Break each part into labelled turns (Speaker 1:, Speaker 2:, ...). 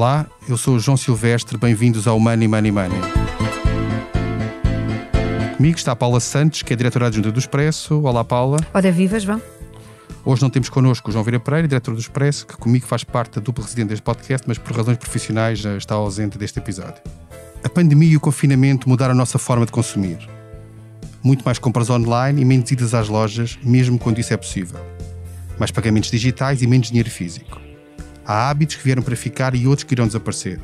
Speaker 1: Olá, eu sou o João Silvestre, bem-vindos ao Money Money Money. Comigo está a Paula Santos, que é diretora adjunta do Expresso. Olá, Paula.
Speaker 2: Ora, viva, João.
Speaker 1: Hoje não temos connosco o João Vieira Pereira, diretor do Expresso, que comigo faz parte da dupla residente deste podcast, mas por razões profissionais já está ausente deste episódio. A pandemia e o confinamento mudaram a nossa forma de consumir. Muito mais compras online e menos idas às lojas, mesmo quando isso é possível. Mais pagamentos digitais e menos dinheiro físico. Há hábitos que vieram para ficar e outros que irão desaparecer.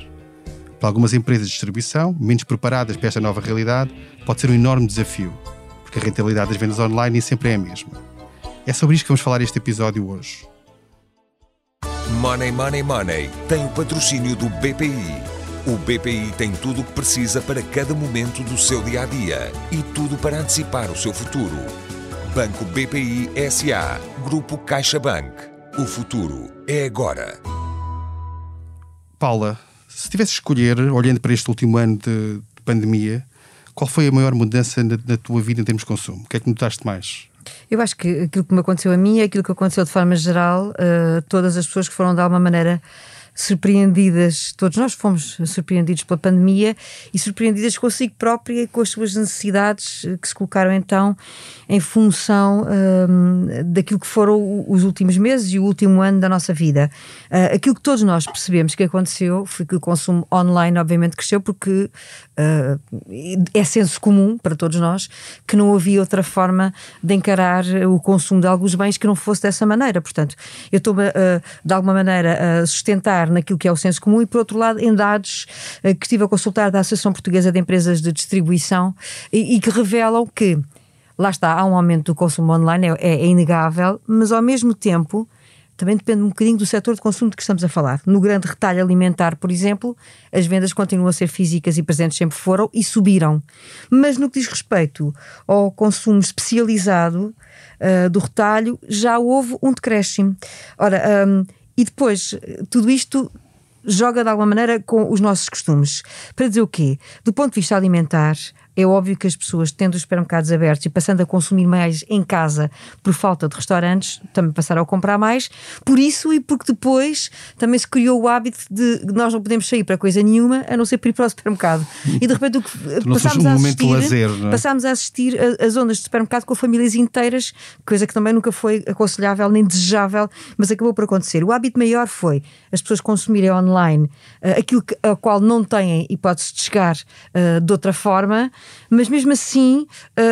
Speaker 1: Para algumas empresas de distribuição, menos preparadas para esta nova realidade, pode ser um enorme desafio, porque a rentabilidade das vendas online nem sempre é a mesma. É sobre isto que vamos falar este episódio hoje.
Speaker 3: Money Money Money tem o patrocínio do BPI. O BPI tem tudo o que precisa para cada momento do seu dia a dia e tudo para antecipar o seu futuro. Banco BPI SA, Grupo CaixaBank. O futuro é agora.
Speaker 1: Paula, se tivesse escolher, olhando para este último ano de, de pandemia, qual foi a maior mudança na, na, tua vida em termos de consumo? O que é que notaste mais?
Speaker 2: Eu acho que aquilo que me aconteceu a mim é aquilo que aconteceu de forma geral a uh, todas as pessoas que foram de alguma maneira surpreendidas, todos nós fomos surpreendidos pela pandemia e surpreendidas consigo própria e com as suas necessidades que se colocaram então em função um, daquilo que foram os últimos meses e o último ano da nossa vida. Uh, aquilo que todos nós percebemos que aconteceu foi que o consumo online, obviamente, cresceu porque uh, é senso comum para todos nós que não havia outra forma de encarar o consumo de alguns bens que não fosse dessa maneira. Portanto, eu estou de alguma maneira a sustentar naquilo que é o senso comum e, por outro lado, em dados uh, que estive a consultar da Associação Portuguesa de Empresas de Distribuição e, e que revelam que, lá está, há um aumento do consumo online, é, é inegável, mas ao mesmo tempo também depende um bocadinho do setor de consumo de que estamos a falar. No grande retalho alimentar, por exemplo, as vendas continuam a ser físicas e presentes sempre foram e subiram. Mas no que diz respeito ao consumo especializado uh, do retalho, já houve um decréscimo. Ora, um, e depois, tudo isto joga de alguma maneira com os nossos costumes. Para dizer o quê? Do ponto de vista alimentar, é óbvio que as pessoas, tendo os supermercados abertos e passando a consumir mais em casa por falta de restaurantes, também passaram a comprar mais. Por isso e porque depois também se criou o hábito de nós não podemos sair para coisa nenhuma a não ser para ir para o supermercado. E de repente o que passámos,
Speaker 1: um
Speaker 2: a assistir,
Speaker 1: lazer, é?
Speaker 2: passámos a assistir a, a zonas de supermercado com famílias inteiras, coisa que também nunca foi aconselhável nem desejável, mas acabou por acontecer. O hábito maior foi as pessoas consumirem online uh, aquilo que, a qual não têm hipótese de chegar uh, de outra forma mas mesmo assim,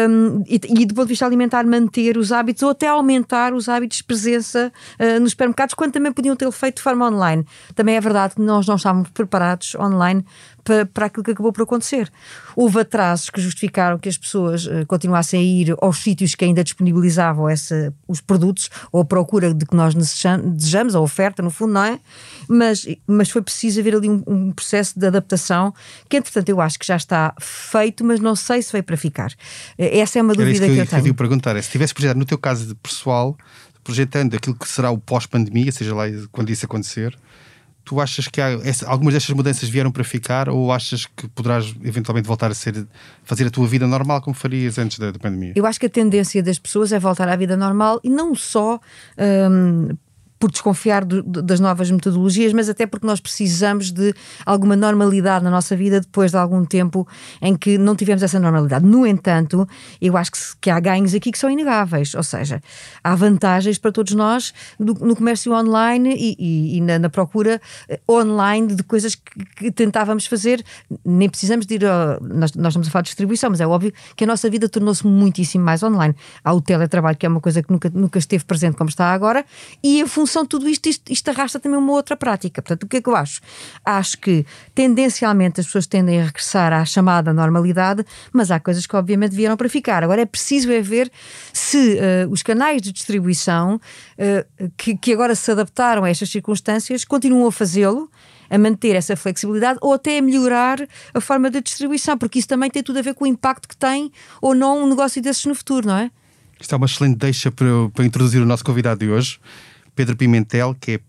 Speaker 2: um, e, e, do ponto de vista alimentar, manter os hábitos ou até aumentar os hábitos de presença uh, nos supermercados, quando também podiam ter feito de forma online. Também é verdade que nós não estávamos preparados online para, para aquilo que acabou por acontecer. Houve atrasos que justificaram que as pessoas uh, continuassem a ir aos sítios que ainda disponibilizavam essa, os produtos ou a procura de que nós desejamos, a oferta, no fundo, não é? Mas, mas foi preciso haver ali um, um processo de adaptação que, entretanto, eu acho que já está feito, mas não sei se veio para ficar. Eh, essa é uma dúvida
Speaker 1: que,
Speaker 2: que,
Speaker 1: eu,
Speaker 2: eu tenho.
Speaker 1: Que eu perguntar é, se tivesse projetado no teu caso de pessoal, projetando aquilo que será o pós-pandemia, seja lá quando isso acontecer, tu achas que há, algumas destas mudanças vieram para ficar ou achas que poderás eventualmente voltar a ser fazer a tua vida normal como farias antes da, da pandemia?
Speaker 2: Eu acho que a tendência das pessoas é voltar à vida normal e não só hum, por desconfiar do, das novas metodologias, mas até porque nós precisamos de alguma normalidade na nossa vida depois de algum tempo em que não tivemos essa normalidade. No entanto, eu acho que, que há ganhos aqui que são inegáveis, ou seja, há vantagens para todos nós no, comércio online e, e, e na, na, procura eh, online de coisas que, que, tentávamos fazer. Nem precisamos de ir. A, nós, nós estamos a falar de distribuição, mas é óbvio que a nossa vida tornou-se muitíssimo mais online. Há o teletrabalho, que é uma coisa que nunca, nunca esteve presente como está agora, e em função função de tudo isto, isto, isto arrasta também uma outra prática. Portanto, o que é que eu acho? Acho que tendencialmente as pessoas tendem a regressar à chamada normalidade, mas há coisas que obviamente vieram para ficar. Agora é preciso é ver se uh, os canais de distribuição uh, que, que agora se adaptaram a estas circunstâncias continuam a fazê-lo a manter essa flexibilidade ou até a melhorar a forma de distribuição, porque isso também tem tudo a ver com o impacto que tem ou não um negócio desses no futuro, não é?
Speaker 1: Isto é uma excelente deixa para, para introduzir o nosso convidado de hoje. Pedro Pimentel, que é,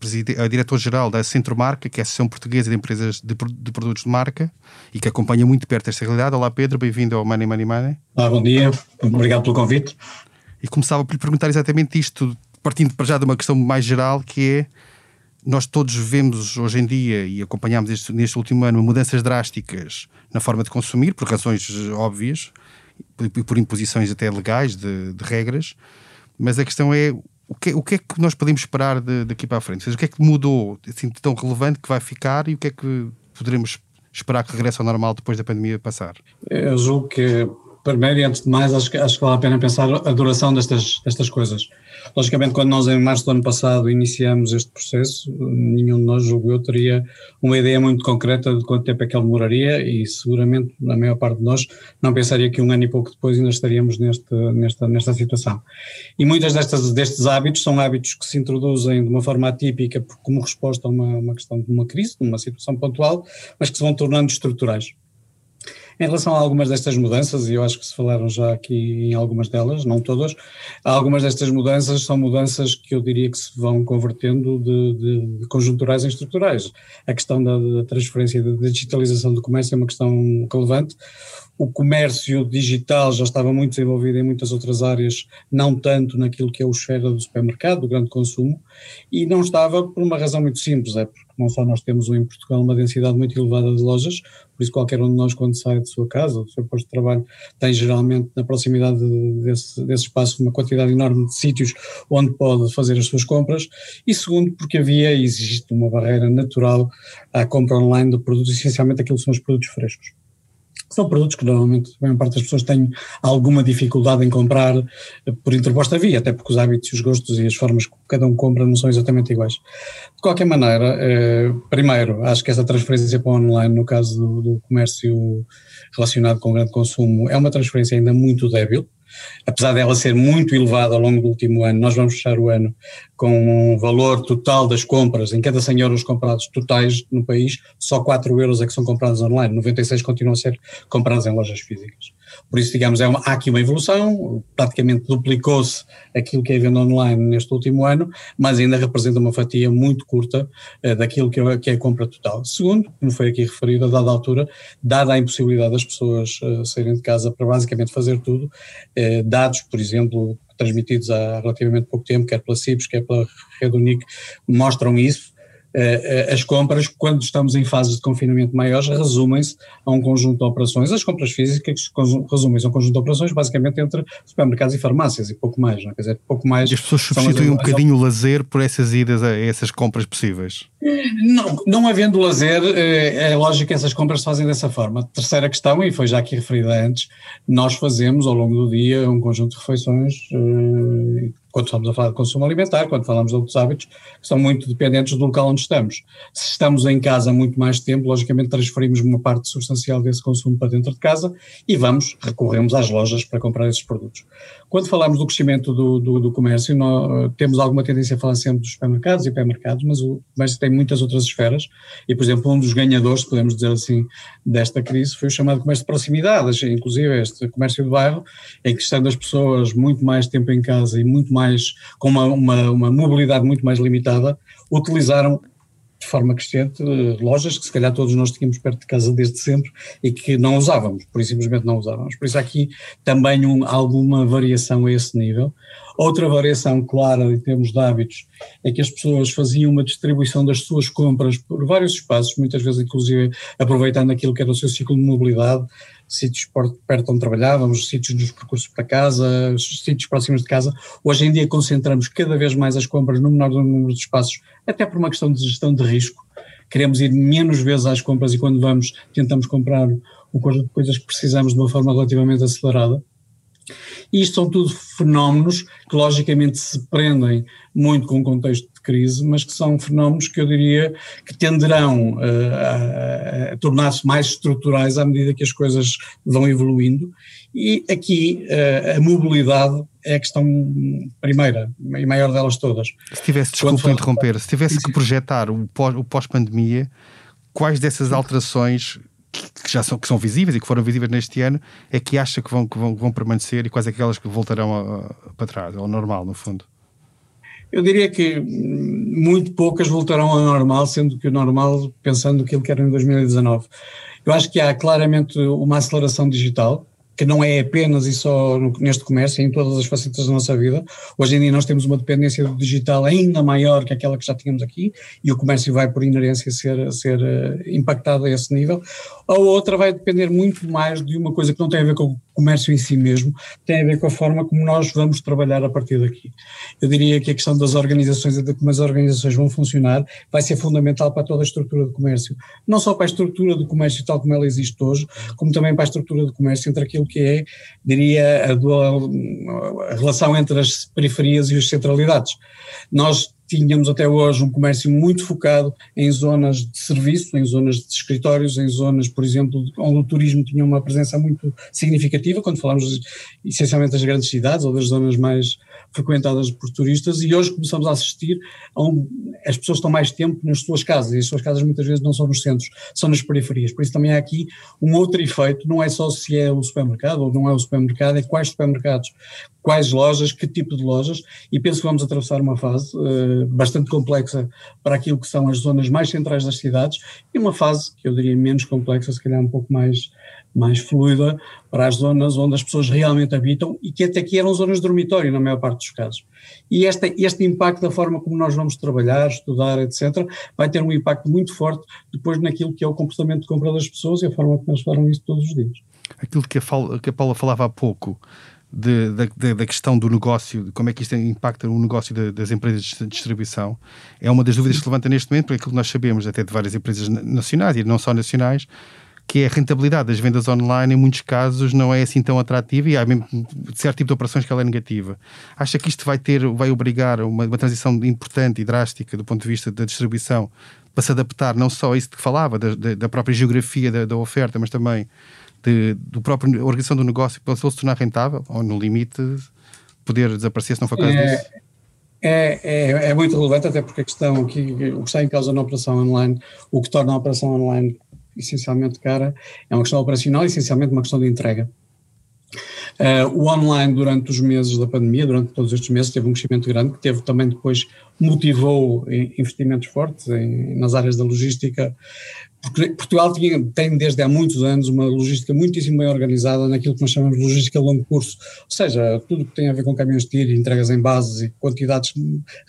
Speaker 1: é diretor-geral da Centro Marca, que é a Associação Portuguesa de Empresas de, de, Produtos de Marca e que acompanha muito perto esta realidade. Olá Pedro, bem-vindo ao Money Money Money.
Speaker 4: Olá, bom dia, obrigado pelo convite.
Speaker 1: E começava por lhe perguntar exatamente isto, partindo para já de uma questão mais geral, que é nós todos vemos hoje em dia e acompanhamos este, neste último ano mudanças drásticas na forma de consumir, por razões óbvias, e por imposições até legais de, de, regras, mas a questão é o que, o que é que nós podemos esperar de, daqui para a frente? Ou seja, o que é que mudou assim, tão relevante que vai ficar e o que é que poderemos esperar que regresse ao normal depois da pandemia passar?
Speaker 4: Eu julgo que, primeiro e antes de mais, acho acho que vale a pena pensar a duração destas, destas coisas. Logicamente, quando nós em março do ano passado iniciamos este processo, nenhum de nós, julgo eu, teria uma ideia muito concreta de quanto tempo é que ele demoraria e seguramente a maior parte de nós não pensaria que um ano e pouco depois ainda estaríamos neste, nesta, nesta situação. E muitas destas, destes hábitos são hábitos que se introduzem de uma forma atípica como resposta a uma, uma questão de uma crise, de uma situação pontual, mas que se vão tornando estruturais. Em relação a algumas destas mudanças, e eu acho que se falaram já aqui em algumas delas, não todas, algumas destas mudanças são mudanças que eu diria que se vão convertendo de, de, de conjunturais em estruturais. A questão da, da transferência da digitalização do comércio é uma questão relevante o comércio digital já estava muito desenvolvido em muitas outras áreas, não tanto naquilo que é o esfera do supermercado, do grande consumo, e não estava por uma razão muito simples, é porque não só nós temos em Portugal uma densidade muito elevada de lojas, por isso qualquer um de nós quando sai de sua casa, do seu posto de trabalho, tem geralmente na proximidade desse, desse espaço uma quantidade enorme de sítios onde pode fazer as suas compras, e segundo porque havia e existe uma barreira natural à compra online de produtos, essencialmente aquilo que são os produtos frescos são produtos que normalmente a maior parte das pessoas têm alguma dificuldade em comprar eh, por interposta via, até porque os hábitos, os gostos e as formas que cada um compra não são exatamente iguais. De qualquer maneira, eh, primeiro, acho que essa transferência para online, no caso do comércio relacionado com o grande consumo, é uma transferência ainda muito débil, apesar dela ser muito elevada ao longo do último ano, nós vamos fechar o ano com um valor total das compras, em cada 100 euros comprados totais no país, só 4 euros é que são comprados online, 96 continuam a ser comprados em lojas físicas. Por isso, digamos, é uma, há aqui uma evolução, praticamente duplicou-se aquilo que é venda online neste último ano, mas ainda representa uma fatia muito curta eh, daquilo que é, que é, a compra total. Segundo, como foi aqui referido, a dada altura, dada a impossibilidade das pessoas eh, saírem de casa para basicamente fazer tudo, eh, dados, por exemplo, transmitidos há relativamente pouco tempo, quer pela CIPS, quer pela Rede Unic, mostram isso, as compras, quando estamos em fases de confinamento maiores, resumem-se a um conjunto de operações. As compras físicas resumem-se a um conjunto de operações basicamente entre supermercados e farmácias e pouco mais, não é? Quer dizer, pouco mais.
Speaker 1: E as pessoas substituem um bocadinho o lazer por essas idas a essas compras possíveis?
Speaker 4: Não, não havendo lazer, eh, é lógico que essas compras se fazem dessa forma. Terceira questão, e foi já aqui referida antes, nós fazemos ao longo do dia um conjunto de refeições quando estamos a falar de consumo alimentar, quando falamos de outros hábitos, que são muito dependentes do local onde estamos. Se estamos em casa muito mais tempo, logicamente transferimos uma parte substancial desse consumo para dentro de casa e vamos, recorremos às lojas para comprar esses produtos. Quando falamos do crescimento do, do, do comércio, nós temos alguma tendência a falar sempre dos supermercados e hipermercados, mas o comércio tem muitas outras esferas e, por exemplo, um dos ganhadores, podemos dizer assim, desta crise foi o chamado comércio de proximidade, inclusive este comércio de bairro, em que estando as pessoas muito mais tempo em casa e muito mais, com uma, uma, uma mobilidade muito mais limitada, utilizaram de forma crescente lojas que se calhar todos nós tínhamos perto de casa desde sempre e que não usávamos, por isso simplesmente não usávamos. Por isso aqui também um, alguma variação a esse nível. Outra variação clara em termos de hábitos é que as pessoas faziam uma distribuição das suas compras por vários espaços, muitas vezes inclusive aproveitando aquilo que era o seu ciclo de mobilidade, sítios perto onde trabalhávamos, sítios nos percursos para casa, sítios próximos de casa. Hoje em dia concentramos cada vez mais as compras no menor número de espaços, até por uma questão de gestão de risco. Queremos ir menos vezes às compras e quando vamos tentamos comprar um conjunto de coisas que precisamos de uma forma relativamente acelerada. E isto são tudo fenómenos que logicamente se prendem muito com o contexto crise, mas que são fenómenos que eu diria que tenderão uh, a, a tornar-se mais estruturais à medida que as coisas vão evoluindo. E aqui uh, a mobilidade é a questão primeira e maior delas todas.
Speaker 1: Se tivesse, desculpa interromper, se tivesse que projetar o pós-pandemia, quais dessas alterações que já são, que são visíveis e que foram visíveis neste ano, é que acha que vão, que vão, vão permanecer e quais é aquelas que voltarão a, a, para trás, ao normal, no fundo?
Speaker 4: Eu diria que muito poucas voltarão ao normal, sendo que o normal, pensando aquilo que era em 2019. Eu acho que há claramente uma aceleração digital, que não é apenas e só neste comércio, é em todas as facetas da nossa vida. Hoje em dia nós temos uma dependência do digital ainda maior que aquela que já tínhamos aqui e o comércio vai por inerência ser, ser uh, impactado a esse nível. A outra vai depender muito mais de uma coisa que não tem a ver com comércio em si mesmo, tem a ver com a forma como nós vamos trabalhar a partir daqui. Eu diria que a questão das organizações e de como as organizações vão funcionar vai ser fundamental para toda a estrutura do comércio. Não só para a estrutura do comércio tal como ela existe hoje, como também para a estrutura do comércio entre aquilo que é, diria, a, dual, a relação entre as periferias e as centralidades. Nós tínhamos até hoje um comércio muito focado em zonas de serviço, em zonas de escritórios, em zonas, por exemplo, onde o turismo tinha uma presença muito significativa, quando falamos essencialmente das grandes cidades ou das zonas mais frequentadas por turistas, e hoje começamos a assistir a um, as pessoas estão mais tempo nas suas casas, e as suas casas muitas vezes não são nos centros, são nas periferias, por isso também há aqui um outro efeito, não é só se é o supermercado ou não é o supermercado, é quais supermercados, quais lojas, que tipo de lojas, e penso que vamos atravessar uma fase uh, bastante complexa para aquilo que são as zonas mais centrais das cidades, e uma fase que eu diria menos complexa, se calhar um pouco mais, mais fluida, para as zonas onde as pessoas realmente habitam e que até aqui eram zonas de dormitório na maior parte dos casos. E este, este impacto da forma como nós vamos trabalhar, estudar, etc., vai ter um impacto muito forte depois naquilo que é o comportamento de compra das pessoas e a forma como elas falam isso todos os dias.
Speaker 1: Aquilo que a, que a Paula falava há pouco, de, da, da, questão do negócio, de como é que isto impacta o negócio de, das empresas de distribuição, é uma das dúvidas que se levanta neste momento, porque aquilo que nós sabemos até de várias empresas nacionais e não só nacionais, que é a rentabilidade das vendas online, em muitos casos, não é assim tão atrativa e há mesmo certo tipo de operações que ela é negativa. Acha que isto vai ter, vai obrigar uma, uma transição importante e drástica do ponto de vista da distribuição para se adaptar não só a isso que falava, da, da própria geografia da, da oferta, mas também de, do próprio organização do negócio para se tornar rentável, ou no limite poder desaparecer se não for caso é, disso?
Speaker 4: É, é, é, muito relevante, até porque a questão aqui, o que está em causa na operação online, o que torna a operação online essencialmente cara, é uma questão operacional, essencialmente uma questão de entrega. Uh, o online, durante os meses da pandemia, durante todos estes meses, teve um crescimento grande, que teve também depois, motivou investimentos fortes em, nas áreas da logística, porque Portugal tinha, tem desde há muitos anos uma logística muitíssimo bem organizada naquilo que nós chamamos de logística longo curso, ou seja, tudo que tem a ver com caminhões de tiro, entregas em bases e quantidades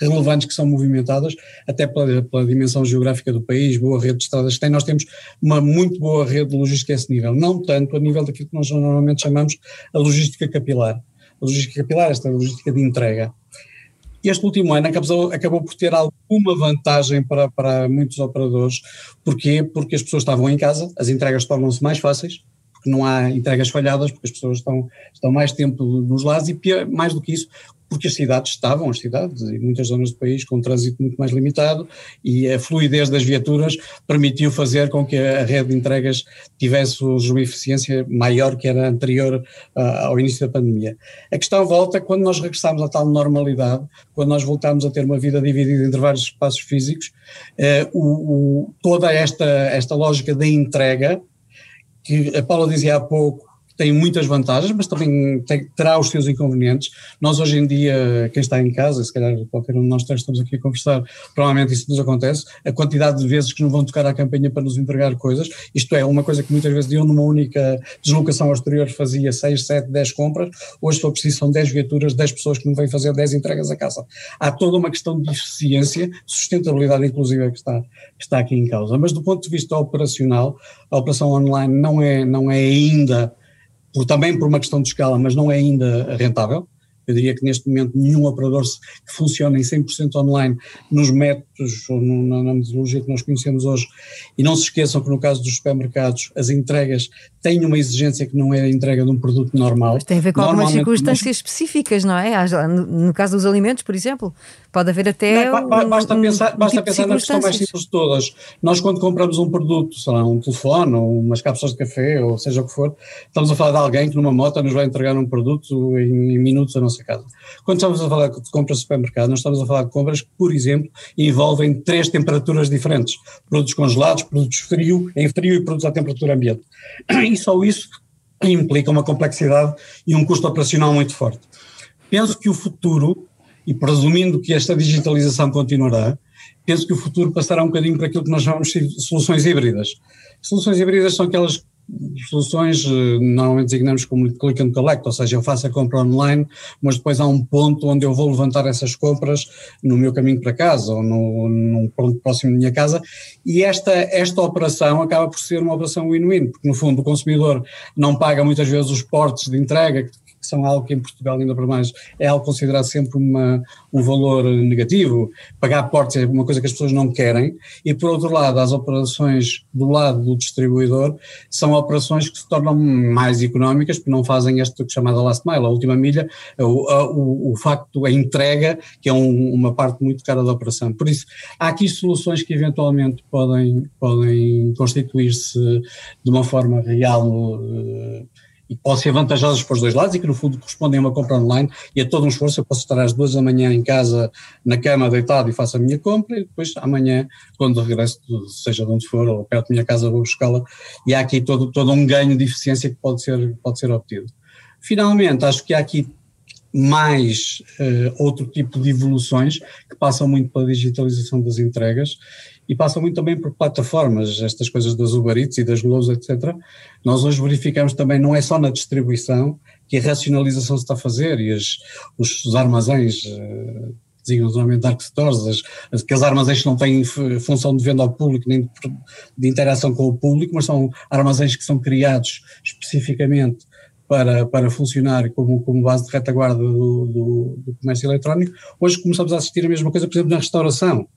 Speaker 4: relevantes que são movimentadas, até pela, pela, dimensão geográfica do país, boa rede de estradas que tem, nós temos uma muito boa rede de logística a esse nível, não tanto a nível daquilo que nós normalmente chamamos a logística capilar. A logística capilar, esta logística de entrega este último ano acabou, acabou por ter alguma vantagem para, para muitos operadores. Porquê? Porque as pessoas estavam em casa, as entregas tornam-se mais fáceis, porque não há entregas falhadas, porque as pessoas estão, estão mais tempo nos lares e mais do que isso, porque as cidades estavam, as cidades e muitas zonas do país com um trânsito muito mais limitado e a fluidez das viaturas permitiu fazer com que a rede de entregas tivesse uma eficiência maior que era anterior uh, ao início da pandemia. A questão volta quando nós regressamos à tal normalidade, quando nós voltamos a ter uma vida dividida entre vários espaços físicos, uh, o, o, toda esta, esta lógica da entrega, que a Paula dizia há pouco, tem muitas vantagens, mas também tem, terá os seus inconvenientes. Nós hoje em dia, quem está em casa, se calhar qualquer um de nós três estamos aqui a conversar, provavelmente isso nos acontece, a quantidade de vezes que nos vão tocar à campanha para nos entregar coisas, isto é, uma coisa que muitas vezes eu numa única deslocação ao exterior fazia 6, 7, 10 compras, hoje estou preciso são 10 viaturas, 10 pessoas que me vêm fazer 10 entregas a casa. Há toda uma questão de eficiência, sustentabilidade inclusive que está, que está aqui em causa, mas do ponto de vista operacional, a operação online não é, não é ainda por, também por uma questão de escala, mas não é ainda rentável. Eu diria que neste momento nenhum operador que funciona em 100% online nos métodos ou no, na metodologia que nós conhecemos hoje. E não se esqueçam que no caso dos supermercados as entregas têm uma exigência que não é a entrega de um produto normal. Mas
Speaker 2: tem a ver com algumas circunstâncias mas... específicas, não é? No caso dos alimentos, por exemplo, pode haver até.
Speaker 4: Não, um, basta um, pensar, um basta tipo pensar na questão mais simples de todas. Nós, quando compramos um produto, sei lá, um telefone ou umas cápsulas de café ou seja o que for, estamos a falar de alguém que numa moto nos vai entregar um produto em, em minutos a nossa casa. Quando estamos a falar de compras de supermercado, nós estamos a falar de compras que, por exemplo, envolvem três temperaturas diferentes: produtos congelados, produtos frio, em frio e produtos à temperatura ambiente. Só isso implica uma complexidade e um custo operacional muito forte. Penso que o futuro, e presumindo que esta digitalização continuará, penso que o futuro passará um bocadinho para aquilo que nós chamamos de soluções híbridas. Soluções híbridas são aquelas soluções eh, normalmente designamos como click and collect, ou seja, eu faço a compra online, mas depois há um ponto onde eu vou levantar essas compras no meu caminho para casa ou no, num ponto próximo da minha casa. E esta, esta operação acaba por ser uma operação win-win, porque no fundo o consumidor não paga muitas vezes os portes de entrega que são algo que em Portugal ainda para mais é algo considerado sempre uma, um valor negativo. Pagar portes é uma coisa que as pessoas não querem e por outro lado as operações do lado do distribuidor são operações que se tornam mais económicas porque não fazem que é chamada last mile, a última milha, o, o, o facto, a entrega que é um, uma parte muito cara da operação. Por isso há aqui soluções que eventualmente podem, podem constituir-se de uma forma real uh, e podem ser vantajosas para os dois lados e que no fundo correspondem a uma compra online. E a todo um esforço, eu posso estar às duas da manhã em casa, na cama, deitado e faço a minha compra e depois amanhã, quando regresso, seja de onde for ou perto da minha casa, vou buscá-la. E há aqui todo, todo um ganho de eficiência que pode ser, pode ser obtido. Finalmente, acho que há aqui mais uh, outro tipo de evoluções que passam muito pela digitalização das entregas e passam muito também por plataformas, estas coisas das Uber Eats e das Globos, etc. Nós hoje verificamos também, não é só na distribuição que a racionalização se está a fazer e as, os, os armazéns, uh, designam normalmente dark stores, as, aqueles armazéns que não têm função de venda ao público nem de, de interação com o público, mas são armazéns que são criados especificamente para, para funcionar como, como base de retaguarda do, do, do comércio eletrónico. Hoje começamos a assistir a mesma coisa, por exemplo, na restauração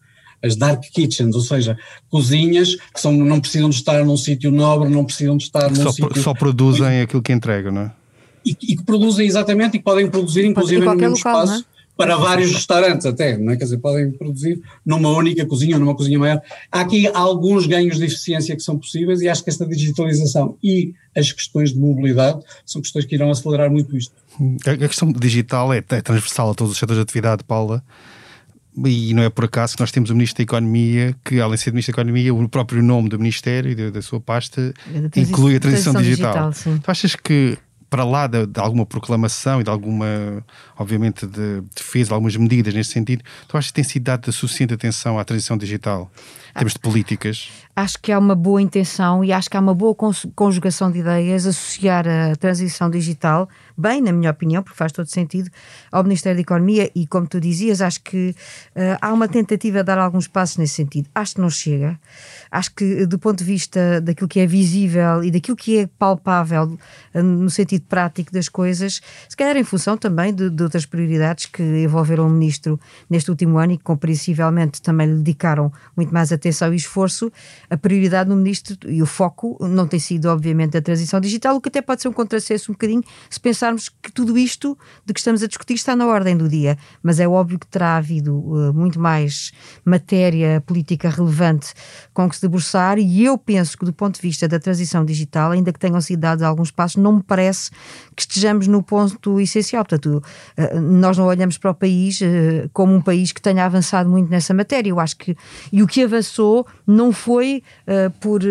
Speaker 4: as dark kitchens, ou seja, cozinhas que são, não precisam de estar num sítio nobre, não precisam de estar num
Speaker 1: só,
Speaker 4: sítio...
Speaker 1: Só produzem aquilo que entregam, não é?
Speaker 4: E, e, que produzem exatamente e que podem produzir inclusive no mesmo local, espaço é? para vários restaurantes até, não é? Quer dizer, podem produzir numa única cozinha ou numa cozinha maior. Há aqui alguns ganhos de eficiência que são possíveis e acho que esta digitalização e as questões de mobilidade são questões que irão acelerar muito isto.
Speaker 1: A questão digital é, é transversal a todos os setores de atividade, Paula e não é por acaso que nós temos o Ministro da Economia, que além de ser Ministro da Economia, o próprio nome do Ministério e da, da sua pasta é inclui a transição, transição digital. digital tu achas que para lá de, de, alguma proclamação e de alguma, obviamente, de defesa de algumas medidas nesse sentido, tu achas que tem sido dada suficiente atenção à transição digital? Em termos de políticas?
Speaker 2: Acho que há uma boa intenção e acho que há uma boa conjugação de ideias associar a transição digital, bem, na minha opinião, porque faz todo sentido, ao Ministério da Economia e, como tu dizias, acho que uh, há uma tentativa de dar alguns passos nesse sentido. Acho que não chega. Acho que, do ponto de vista daquilo que é visível e daquilo que é palpável, uh, no sentido prático das coisas, se calhar em função também de, de outras prioridades que envolveram o Ministro neste último ano e que, compreensivelmente, também lhe dedicaram muito mais atenção e esforço, a prioridade no ministro e o foco não tem sido, obviamente, a transição digital, o que até pode ser um contrassenso um bocadinho se pensarmos que tudo isto de que estamos a discutir está na ordem do dia. Mas é óbvio que terá havido uh, muito mais matéria política relevante com que se debruçar, e eu penso que, do ponto de vista da transição digital, ainda que tenham sido dados alguns passos, não me parece que estejamos no ponto essencial. Portanto, uh, nós não olhamos para o país uh, como um país que tenha avançado muito nessa matéria. Eu acho que. E o que avançou não foi uh, por,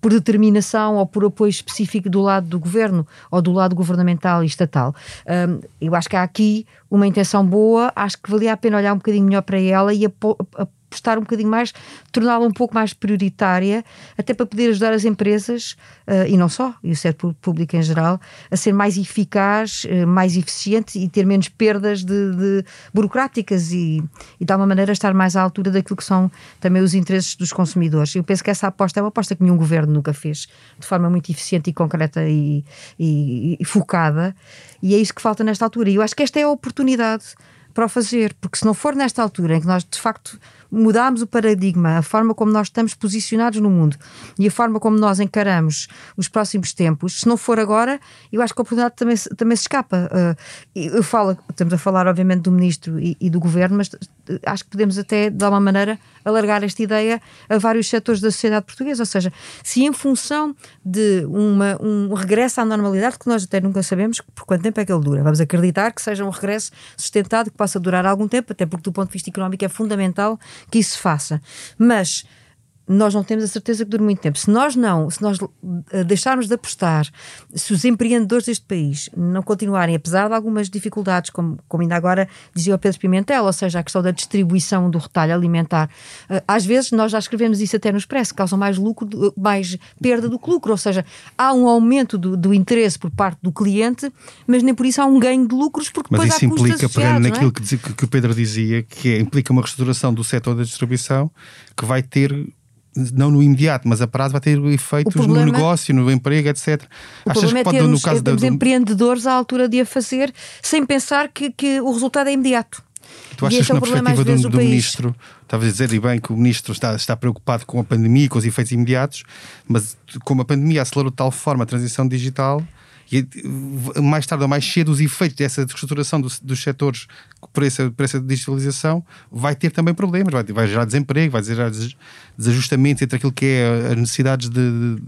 Speaker 2: por determinação ou por apoio específico do lado do governo ou do lado governamental e estatal. Um, eu acho que há aqui uma intenção boa, acho que valia a pena olhar um bocadinho melhor para ela e apostar um bocadinho mais, torná-la um pouco mais prioritária, até para poder ajudar as empresas, uh, e não só, e o setor público em geral, a ser mais eficaz, uh, mais eficiente e ter menos perdas de, de burocráticas e, e de alguma maneira estar mais à altura daquilo que são também os interesses dos consumidores. Eu penso que essa aposta é uma aposta que nenhum governo nunca fez, de forma muito eficiente e concreta e, e, e focada, e é isso que falta nesta altura. E eu acho que esta é a oportunidade para o fazer, porque se não for nesta altura em que nós de facto mudarmos o paradigma, a forma como nós estamos posicionados no mundo e a forma como nós encaramos os próximos tempos, se não for agora, eu acho que a oportunidade também, também se escapa. Uh, eu falo, estamos a falar, obviamente, do ministro e, e do governo, mas acho que podemos até, de alguma maneira, alargar esta ideia a vários setores da sociedade portuguesa. Ou seja, se em função de uma, um regresso à normalidade, que nós até nunca sabemos por quanto tempo é que ele dura, vamos acreditar que seja um regresso sustentado, que possa durar algum tempo, até porque do ponto de vista económico é fundamental que isso faça. Mas nós não temos a certeza que dure muito tempo. Se nós não, se nós eh, deixarmos de apostar, se os empreendedores deste país não continuarem, apesar de algumas dificuldades, como, como ainda agora dizia o Pedro Pimentel, ou seja, a questão da distribuição do retalho alimentar, eh, às vezes nós já escrevemos isso até no Expresso, causam mais lucro, mais perda do que lucro, ou seja, há um aumento do, do interesse por parte do cliente, mas nem por isso há um ganho de lucros, porque
Speaker 1: mas
Speaker 2: depois
Speaker 1: isso implica, pegando
Speaker 2: é?
Speaker 1: naquilo que, que, o Pedro dizia, que é, implica uma restauração do setor da distribuição que vai ter não no imediato, mas a prazo vai ter efeitos problema, no negócio, no emprego, etc.
Speaker 2: O Achas problema que é pode, é termos, no caso é da, empreendedores à altura de a fazer sem pensar que, que o resultado é imediato.
Speaker 1: Tu achas que é na perspectiva do, do ministro, estavas a dizer e bem que o ministro está, está preocupado com a pandemia e com os efeitos imediatos, mas como a pandemia acelerou de tal forma a transição digital, e mais tarde ou mais cedo os efeitos dessa reestruturação dos, dos setores por essa, por essa digitalização vai ter também problemas, vai, vai gerar desemprego, vai gerar desajustamentos entre aquilo que é as necessidades de, de,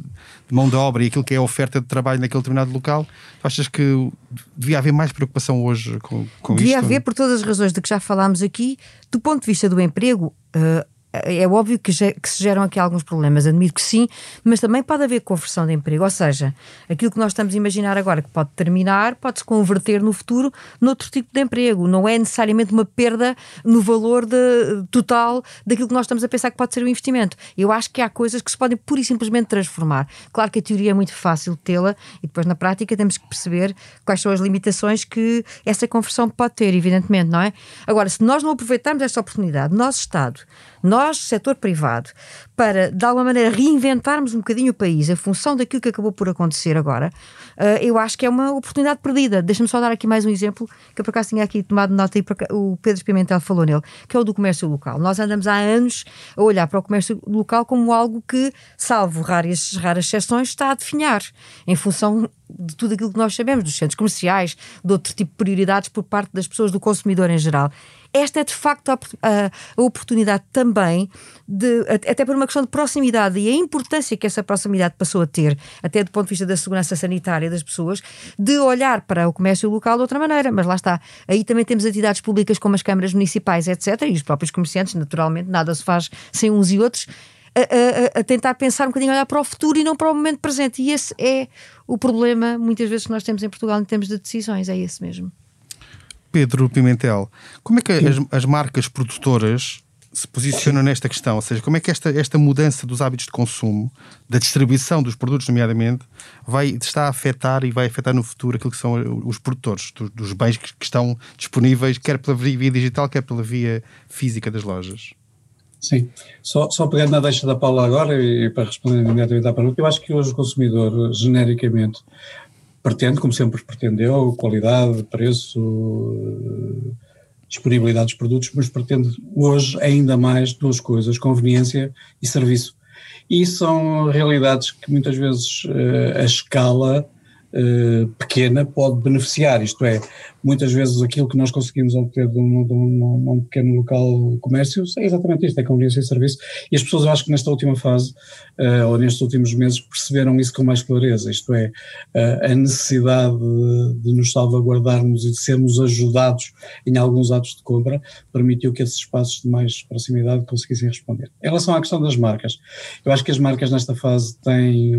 Speaker 1: mão de obra e aquilo que é a oferta de trabalho naquele determinado local. Tu achas que devia haver mais preocupação hoje com, com
Speaker 2: devia
Speaker 1: isto?
Speaker 2: Devia haver, por todas as razões de que já falámos aqui, do ponto de vista do emprego. Uh, é óbvio que, que, se geram aqui alguns problemas, admito que sim, mas também pode haver conversão de emprego, ou seja, aquilo que nós estamos a imaginar agora que pode terminar, pode-se converter no futuro noutro tipo de emprego, não é necessariamente uma perda no valor de, total daquilo que nós estamos a pensar que pode ser o um investimento. Eu acho que há coisas que se podem pura e simplesmente transformar. Claro que a teoria é muito fácil tê-la e depois na prática temos que perceber quais são as limitações que essa conversão pode ter, evidentemente, não é? Agora, se nós não aproveitarmos esta oportunidade, nosso Estado, nós, setor privado, para de alguma maneira reinventarmos um bocadinho o país em função daquilo que acabou por acontecer agora, uh, eu acho que é uma oportunidade perdida. Deixa-me só dar aqui mais um exemplo que eu por acaso tinha aqui tomado nota e o Pedro Pimentel falou nele, que é o do comércio local. Nós andamos há anos a olhar para o comércio local como algo que, salvo raras, raras exceções, está a definhar em função de tudo aquilo que nós sabemos, dos centros comerciais, de outro tipo de prioridades por parte das pessoas, do consumidor em geral. Esta é de facto a, a, oportunidade também, de, até por uma questão de proximidade e a importância que essa proximidade passou a ter, até do ponto de vista da segurança sanitária das pessoas, de olhar para o comércio local de outra maneira. Mas lá está. Aí também temos entidades públicas como as câmaras municipais, etc. E os próprios comerciantes, naturalmente, nada se faz sem uns e outros. A, a, a, tentar pensar um bocadinho, olhar para o futuro e não para o momento presente. E esse é o problema, muitas vezes, que nós temos em Portugal em termos de decisões. É esse mesmo.
Speaker 1: Pedro Pimentel, como é que as, as, marcas produtoras se posicionam nesta questão? Ou seja, como é que esta, esta mudança dos hábitos de consumo, da distribuição dos produtos, nomeadamente, vai, está a afetar e vai afetar no futuro aquilo que são os produtores dos, dos bens que, que, estão disponíveis, quer pela via digital, quer pela via física das lojas?
Speaker 4: Sim, só, só pegando na deixa da Paula agora e, e para responder imediatamente à pergunta, eu acho que hoje o consumidor, genericamente, pretende, como sempre pretendeu, qualidade, preço, disponibilidade dos produtos, mas pretende hoje ainda mais duas coisas, conveniência e serviço. E são realidades que muitas vezes uh, a escala uh, pequena pode beneficiar, isto é, muitas vezes aquilo que nós conseguimos obter de um, de um, um pequeno local de comércio é exatamente isto, é conveniência e serviço. E as pessoas, eu acho que nesta última fase, uh, ou nestes últimos meses, perceberam isso com mais clareza, isto é, uh, a necessidade de, de, nos salvaguardarmos e de sermos ajudados em alguns atos de compra, permitiu que esses espaços de mais proximidade conseguissem responder. Em relação à questão das marcas, eu acho que as marcas nesta fase têm,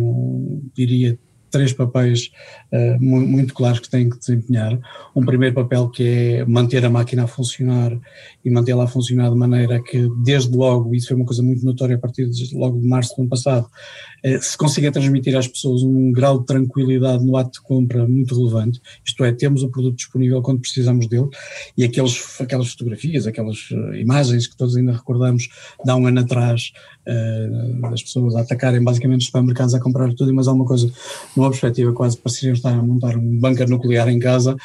Speaker 4: diria, três papéis uh, muito claros que têm que desempenhar. Um primeiro papel que é manter a máquina a funcionar e mantê-la a funcionar de maneira que, desde logo, isso foi uma coisa muito notória a partir de logo de março do ano passado, se consiga transmitir às pessoas um grau de tranquilidade no ato de compra muito relevante, isto é, temos o produto disponível quando precisamos dele e aqueles, aquelas fotografias, aquelas uh, imagens que todos ainda recordamos de há um ano atrás, das pessoas a atacarem basicamente os supermercados a comprar tudo e mais alguma coisa numa perspectiva quase pareciam estar a montar um bunker nuclear em casa.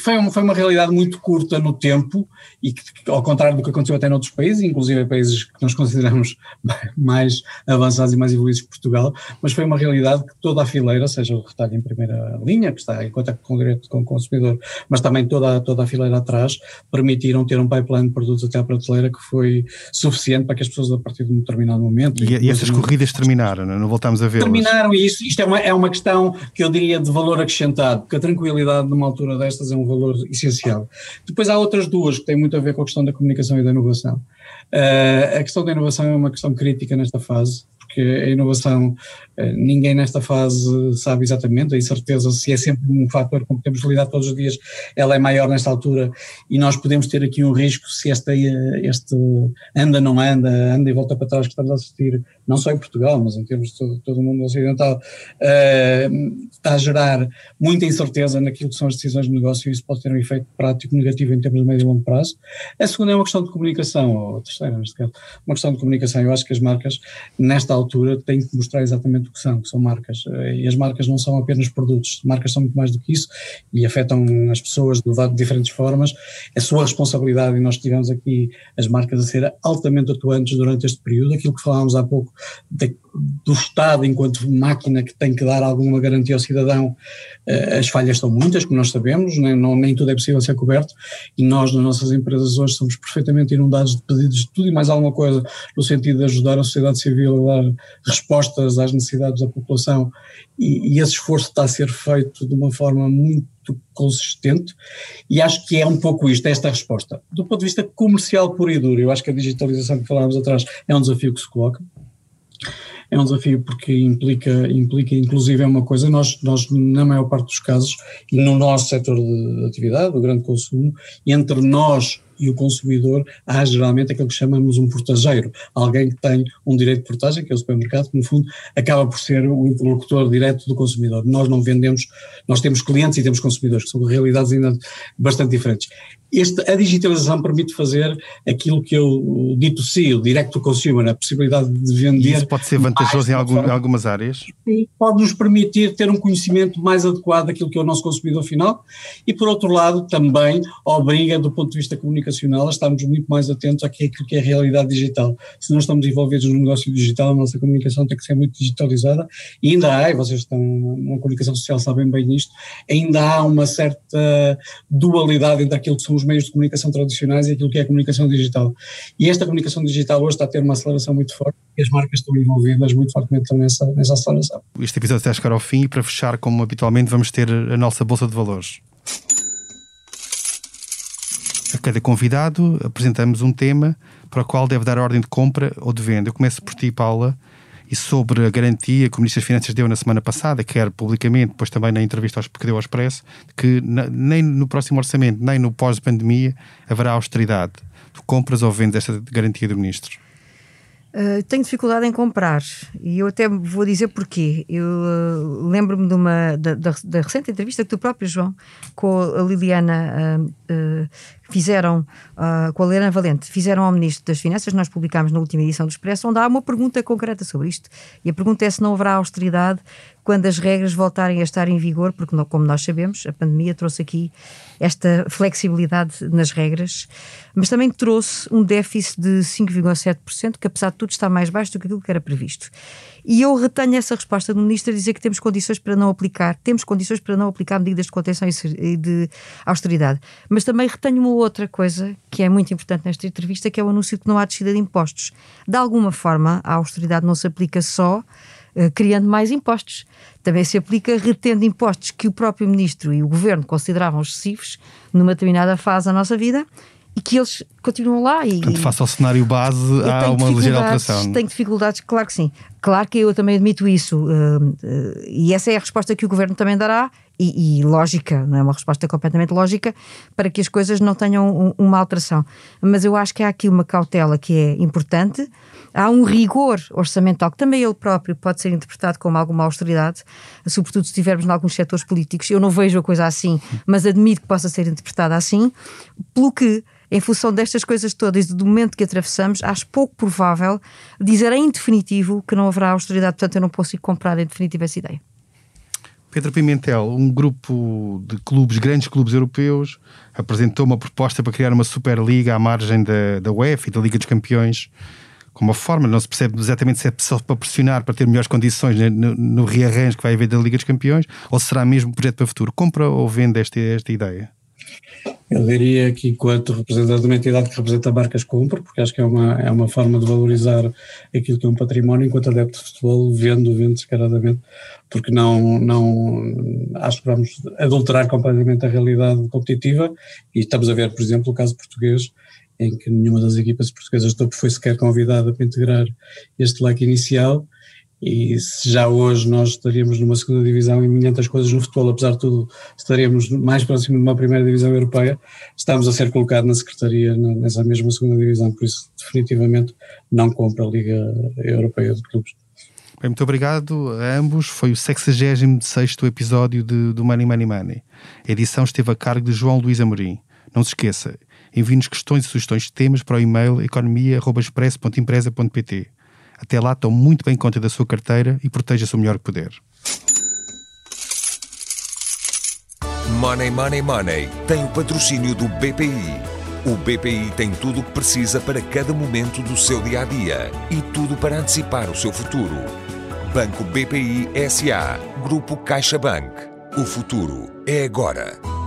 Speaker 4: Foi uma, foi uma realidade muito curta no tempo e que, ao contrário do que aconteceu até noutros países, inclusive países que nós consideramos mais avançados e mais evoluídos que Portugal, mas foi uma realidade que toda a fileira, seja o retalho em primeira linha, que está em contato com o direito com o consumidor, mas também toda, toda a fileira atrás, permitiram ter um pipeline de produtos até à prateleira que foi suficiente para que as pessoas a partir de um determinado momento...
Speaker 1: E, e essas corridas terminaram, não, não voltámos a ver
Speaker 4: Terminaram e isso, isto é uma, é uma questão que eu diria de valor acrescentado, porque a tranquilidade numa altura destas é um um valor essencial. Depois há outras duas que têm muito a ver com a questão da comunicação e da inovação. Uh, a questão da inovação é uma questão crítica nesta fase, porque a inovação, uh, ninguém nesta fase sabe exatamente, a incerteza se é sempre um fator com que temos de lidar todos os dias, ela é maior nesta altura e nós podemos ter aqui um risco se este, este anda, não anda, anda e volta para trás que estamos a assistir, não só em Portugal, mas em termos de todo, todo o mundo ocidental, uh, está a gerar muita incerteza naquilo que são as decisões de negócio e isso pode ter um efeito prático negativo em termos de médio e longo prazo. A segunda é uma questão de comunicação, ou a terceira neste caso, uma questão de comunicação. Eu acho que as marcas, nesta altura, têm que mostrar exatamente o que são, que são marcas. Uh, e as marcas não são apenas produtos, marcas são muito mais do que isso e afetam as pessoas de, diferentes formas. É sua responsabilidade e nós tivemos aqui as marcas a ser altamente atuantes durante este período. Aquilo que falámos há pouco de, do Estado enquanto máquina que tem que dar alguma garantia ao cidadão, uh, as falhas são muitas, como nós sabemos, nem, não, nem tudo é possível ser coberto e nós nas nossas empresas hoje somos perfeitamente inundados de pedidos de tudo e mais alguma coisa no sentido de ajudar a sociedade civil a dar respostas às necessidades da população e, e esse esforço está a ser feito de uma forma muito consistente e acho que é um pouco isto, esta resposta. Do ponto de vista comercial puro e duro, eu acho que a digitalização que falámos atrás é um desafio que se coloca, é um desafio porque implica, implica inclusive é uma coisa, nós, nós na maior parte dos casos, e no nosso setor de atividade, o grande consumo, entre nós e o consumidor há geralmente aquilo que chamamos um portageiro, alguém que tem um direito de portagem, que é o supermercado, que no fundo acaba por ser o interlocutor direto do consumidor. Nós não vendemos, nós temos clientes e temos consumidores, que são realidades ainda bastante diferentes. Este, a digitalização permite fazer aquilo que eu dito sim, o direct to consumer, a possibilidade de vender. E
Speaker 1: isso pode ser vantajoso em, algum, em, algumas áreas?
Speaker 4: Sim, pode nos permitir ter um conhecimento mais adequado daquilo que é o nosso consumidor final e, por outro lado, também obriga, do ponto de vista comunicacional, a estarmos muito mais atentos àquilo que é a realidade digital. Se nós estamos envolvidos no negócio digital, a nossa comunicação tem que ser muito digitalizada e ainda há, e vocês estão na comunicação social sabem bem isto, ainda há uma certa dualidade entre aquilo que são os meios de comunicação tradicionais e aquilo que é a comunicação digital. E esta comunicação digital hoje está a ter uma aceleração muito forte e as marcas estão envolvidas muito fortemente nessa, nessa aceleração.
Speaker 1: Este episódio está a chegar ao fim e para fechar, como habitualmente, vamos ter a nossa Bolsa de Valores. A cada convidado apresentamos um tema para o qual deve dar ordem de compra ou de venda. Eu começo por ti, Paula e sobre a garantia que o Ministro das Finanças deu na semana passada, quer publicamente, depois também na entrevista que deu ao Expresso, que nem no próximo orçamento, nem no pós-pandemia, haverá austeridade. Tu compras ou vendes esta garantia do Ministro?
Speaker 2: Uh, tenho dificuldade em comprar e eu até vou dizer porquê. Eu uh, lembro-me de uma da, da, da, recente entrevista que tu próprio, João, com a Liliana uh, fizeram, com a Liliana Valente, fizeram ao Ministro das Finanças, nós publicámos na última edição do Expresso, onde há uma pergunta concreta sobre isto. E a pergunta é se não haverá austeridade quando as regras voltarem a estar em vigor, porque, como nós sabemos, a pandemia trouxe aqui esta flexibilidade nas regras, mas também trouxe um déficit de 5,7%, que apesar de tudo está mais baixo do que aquilo que era previsto. E eu retenho essa resposta do Ministro a dizer que temos condições para não aplicar, temos condições para não aplicar medidas de contenção e de austeridade. Mas também retenho uma outra coisa que é muito importante nesta entrevista, que é o anúncio de que não há descida de impostos. De alguma forma, a austeridade não se aplica só uh, criando mais impostos. Também se aplica retendo impostos que o próprio Ministro e o Governo consideravam excessivos numa determinada fase da nossa vida e que eles continuam lá. E,
Speaker 1: Portanto, face ao cenário base, há uma ligeira alteração.
Speaker 2: Tenho dificuldades, claro que sim. Claro que eu também admito isso, uh, uh, e essa é a resposta que o governo também dará, e, e, lógica, não é uma resposta completamente lógica, para que as coisas não tenham um, uma alteração. Mas eu acho que há aqui uma cautela que é importante. Há um rigor orçamental que também ele próprio pode ser interpretado como alguma austeridade, sobretudo se estivermos em alguns setores políticos. Eu não vejo a coisa assim, mas admito que possa ser interpretada assim, pelo que em função destas coisas todas, do momento que atravessamos, acho pouco provável dizer em definitivo que não haverá austeridade, portanto eu não posso ir comprar em definitivo essa ideia.
Speaker 1: Pedro Pimentel, um grupo de clubes, grandes clubes europeus, apresentou uma proposta para criar uma Superliga à margem da, da UEFA e da Liga dos Campeões, com uma forma, não se percebe exatamente se é só para pressionar para ter melhores condições no, no rearranjo que vai haver da Liga dos Campeões, ou será mesmo um projeto para o futuro. Compra ou vende esta, esta ideia?
Speaker 4: Eu diria que, enquanto representante de uma entidade que representa marcas, compra, porque acho que é uma, é uma forma de valorizar aquilo que é um património, enquanto adepto de futebol, vendo, vendo descaradamente, porque não, não acho que vamos adulterar completamente a realidade competitiva. E estamos a ver, por exemplo, o caso português, em que nenhuma das equipas portuguesas foi sequer convidada para integrar este leque inicial e já hoje nós estaríamos numa segunda divisão e muitas coisas no futebol, apesar de tudo, estaríamos mais próximo de uma primeira divisão europeia, estamos a ser colocados na Secretaria nessa mesma segunda divisão, por isso definitivamente não compra a Liga Europeia de Clubes.
Speaker 1: Bem, muito obrigado a ambos. Foi o 66 episódio de, do Money Money Money. A edição esteve a cargo de João Luís Amorim. Não se esqueça, envie-nos questões e sugestões de temas para o e-mail economia.express.empresa.pt. Até lá, tome muito bem conta da sua carteira e proteja-se o melhor que puder.
Speaker 3: Money Money Money tem o patrocínio do BPI. O BPI tem tudo o que precisa para cada momento do seu dia a dia e tudo para antecipar o seu futuro. Banco BPI SA, Grupo CaixaBank. O futuro é agora.